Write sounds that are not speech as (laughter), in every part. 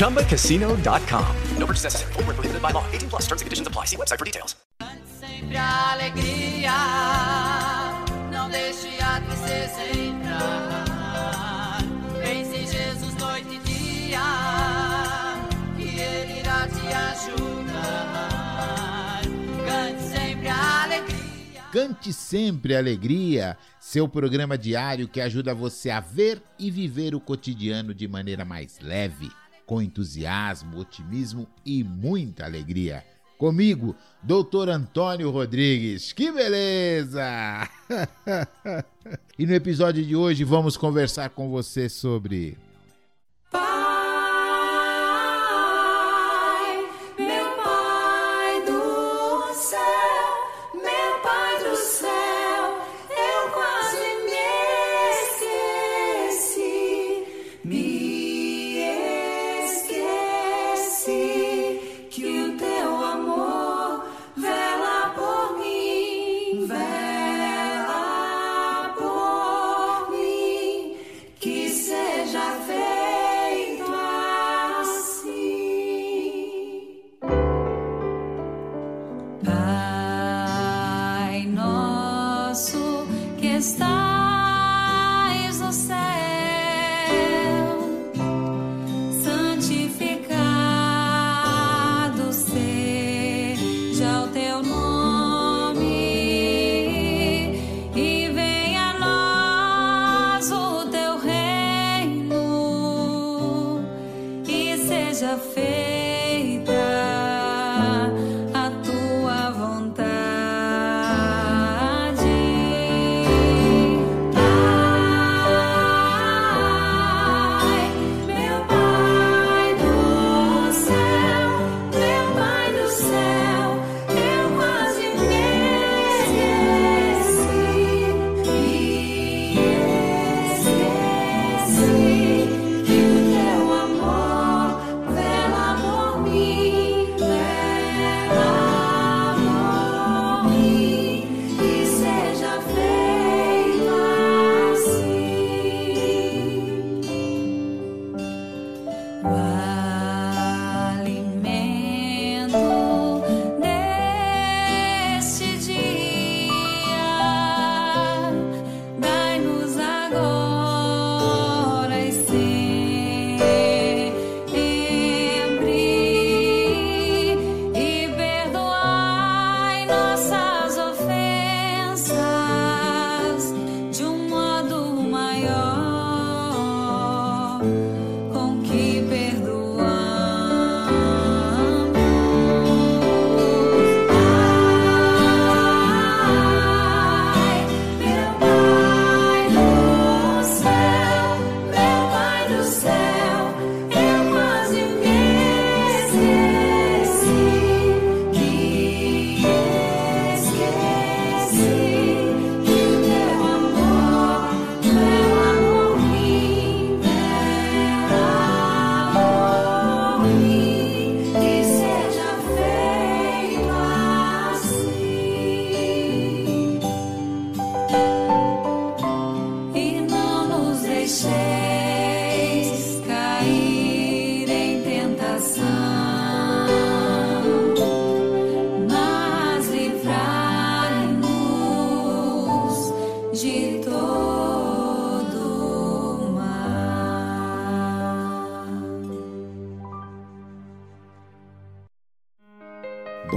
ChumbaCasino.com. No purchase necessary. Void where prohibited by law. 18 plus terms and conditions apply. See website for details. Sempre a alegria, não deixe a tristeza entrar. Pense em Jesus noite e dia, que Ele irá te ajudar. Cante sempre a alegria. Cante sempre alegria, seu programa diário que ajuda você a ver e viver o cotidiano de maneira mais leve, com entusiasmo, otimismo e muita alegria. Comigo, Doutor Antônio Rodrigues. Que beleza! (laughs) e no episódio de hoje vamos conversar com você sobre estais no céu, santificado seja o teu nome e venha a nós o teu reino e seja feita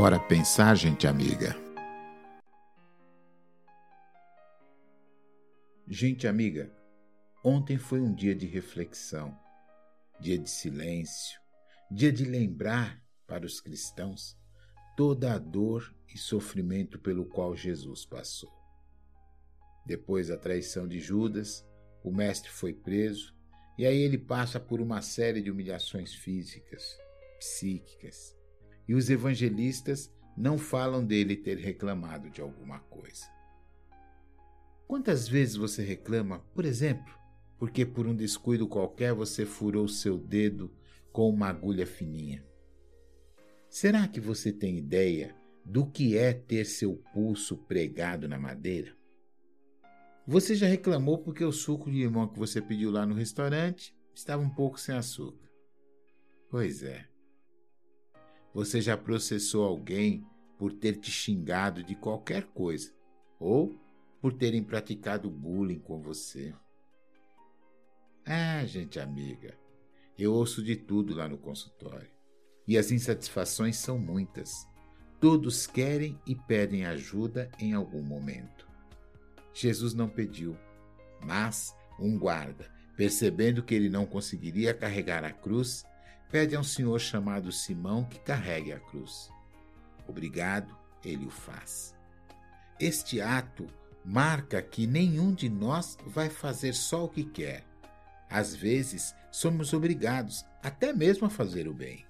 Bora pensar, gente amiga. Gente amiga, ontem foi um dia de reflexão, dia de silêncio, dia de lembrar para os cristãos toda a dor e sofrimento pelo qual Jesus passou. Depois da traição de Judas, o mestre foi preso e aí ele passa por uma série de humilhações físicas, psíquicas, e os evangelistas não falam dele ter reclamado de alguma coisa. Quantas vezes você reclama, por exemplo, porque por um descuido qualquer você furou seu dedo com uma agulha fininha? Será que você tem ideia do que é ter seu pulso pregado na madeira? Você já reclamou porque o suco de limão que você pediu lá no restaurante estava um pouco sem açúcar. Pois é. Você já processou alguém por ter te xingado de qualquer coisa ou por terem praticado bullying com você. Ah, gente amiga, eu ouço de tudo lá no consultório. E as insatisfações são muitas. Todos querem e pedem ajuda em algum momento. Jesus não pediu, mas um guarda, percebendo que ele não conseguiria carregar a cruz, pede a um senhor chamado Simão que carregue a cruz. Obrigado, ele o faz. Este ato marca que nenhum de nós vai fazer só o que quer. Às vezes, somos obrigados até mesmo a fazer o bem.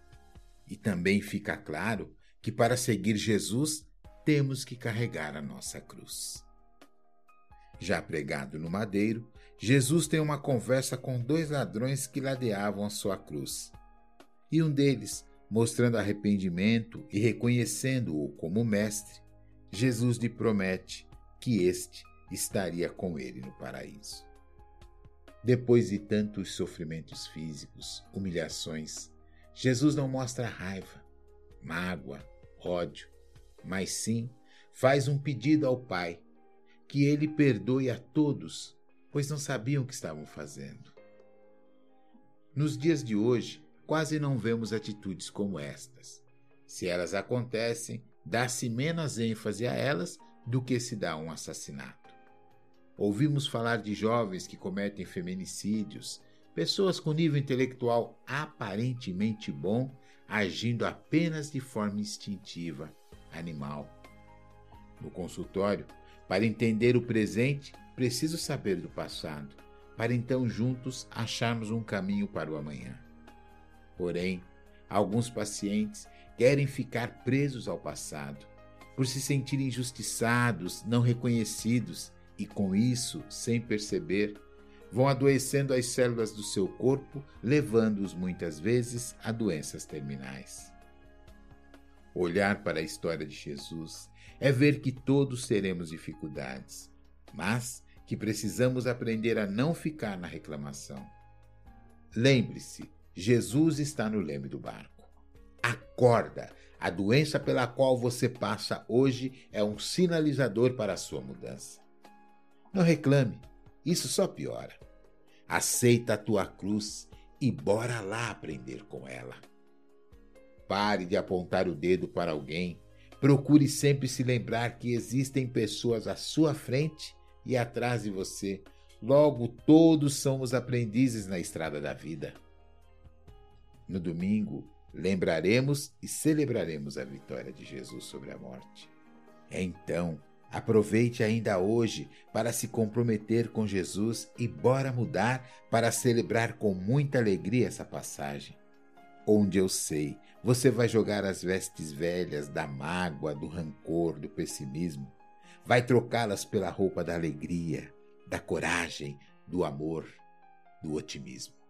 E também fica claro que para seguir Jesus temos que carregar a nossa cruz. Já pregado no madeiro, Jesus tem uma conversa com dois ladrões que ladeavam a sua cruz. E um deles, mostrando arrependimento e reconhecendo-o como mestre, Jesus lhe promete que este estaria com ele no paraíso. Depois de tantos sofrimentos físicos, humilhações, Jesus não mostra raiva, mágoa, ódio, mas sim faz um pedido ao Pai que ele perdoe a todos, pois não sabiam o que estavam fazendo. Nos dias de hoje, quase não vemos atitudes como estas. Se elas acontecem, dá-se menos ênfase a elas do que se dá a um assassinato. Ouvimos falar de jovens que cometem feminicídios, pessoas com nível intelectual aparentemente bom agindo apenas de forma instintiva, animal. No consultório, para entender o presente, preciso saber do passado, para então juntos acharmos um caminho para o amanhã. Porém, alguns pacientes querem ficar presos ao passado, por se sentirem injustiçados, não reconhecidos e, com isso, sem perceber, vão adoecendo as células do seu corpo, levando-os muitas vezes a doenças terminais. Olhar para a história de Jesus é ver que todos teremos dificuldades, mas que precisamos aprender a não ficar na reclamação. Lembre-se, Jesus está no leme do barco. Acorda! A doença pela qual você passa hoje é um sinalizador para a sua mudança. Não reclame, isso só piora. Aceita a tua cruz e bora lá aprender com ela. Pare de apontar o dedo para alguém. Procure sempre se lembrar que existem pessoas à sua frente e atrás de você. Logo, todos somos aprendizes na estrada da vida. No domingo, lembraremos e celebraremos a vitória de Jesus sobre a morte. Então, aproveite ainda hoje para se comprometer com Jesus e bora mudar para celebrar com muita alegria essa passagem onde eu sei você vai jogar as vestes velhas da mágoa, do rancor, do pessimismo, vai trocá-las pela roupa da alegria, da coragem, do amor, do otimismo.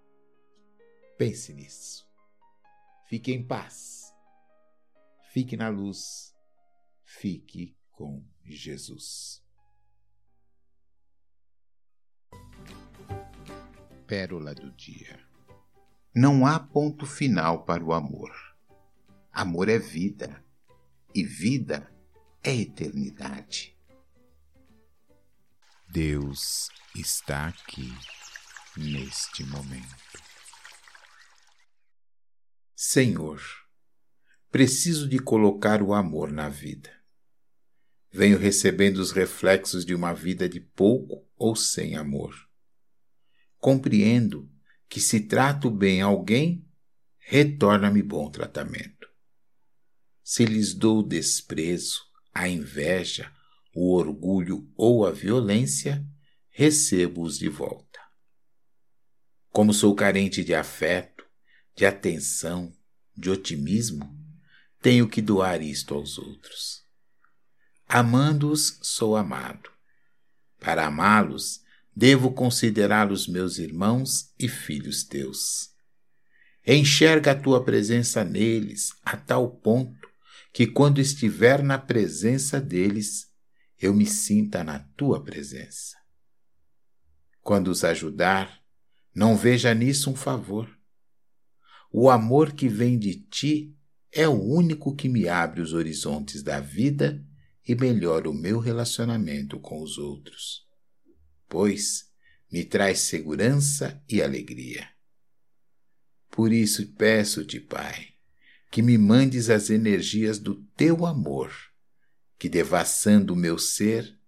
Pense nisso. Fique em paz. Fique na luz. Fique com Jesus. Pérola do Dia não há ponto final para o amor. Amor é vida, e vida é eternidade. Deus está aqui neste momento. Senhor, preciso de colocar o amor na vida. Venho recebendo os reflexos de uma vida de pouco ou sem amor. Compreendo que se trato bem alguém, retorna-me bom tratamento. Se lhes dou desprezo, a inveja, o orgulho ou a violência, recebo-os de volta. Como sou carente de afeto, de atenção, de otimismo, tenho que doar isto aos outros. Amando-os, sou amado. Para amá-los, devo considerá-los meus irmãos e filhos teus. Enxerga a tua presença neles a tal ponto que, quando estiver na presença deles, eu me sinta na tua presença. Quando os ajudar, não veja nisso um favor. O amor que vem de ti é o único que me abre os horizontes da vida e melhora o meu relacionamento com os outros, pois me traz segurança e alegria. Por isso peço-te, Pai, que me mandes as energias do teu amor, que devassando o meu ser,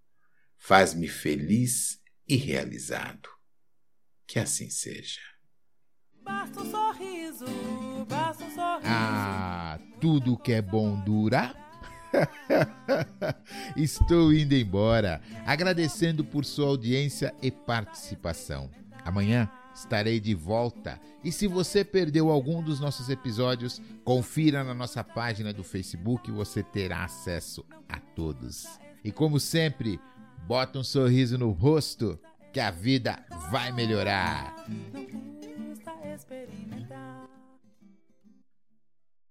faz-me feliz e realizado. Que assim seja. Basta um sorriso, basta um sorriso. Ah, tudo que é bom dura. (laughs) Estou indo embora, agradecendo por sua audiência e participação. Amanhã estarei de volta. E se você perdeu algum dos nossos episódios, confira na nossa página do Facebook, você terá acesso a todos. E como sempre, bota um sorriso no rosto que a vida vai melhorar. despedime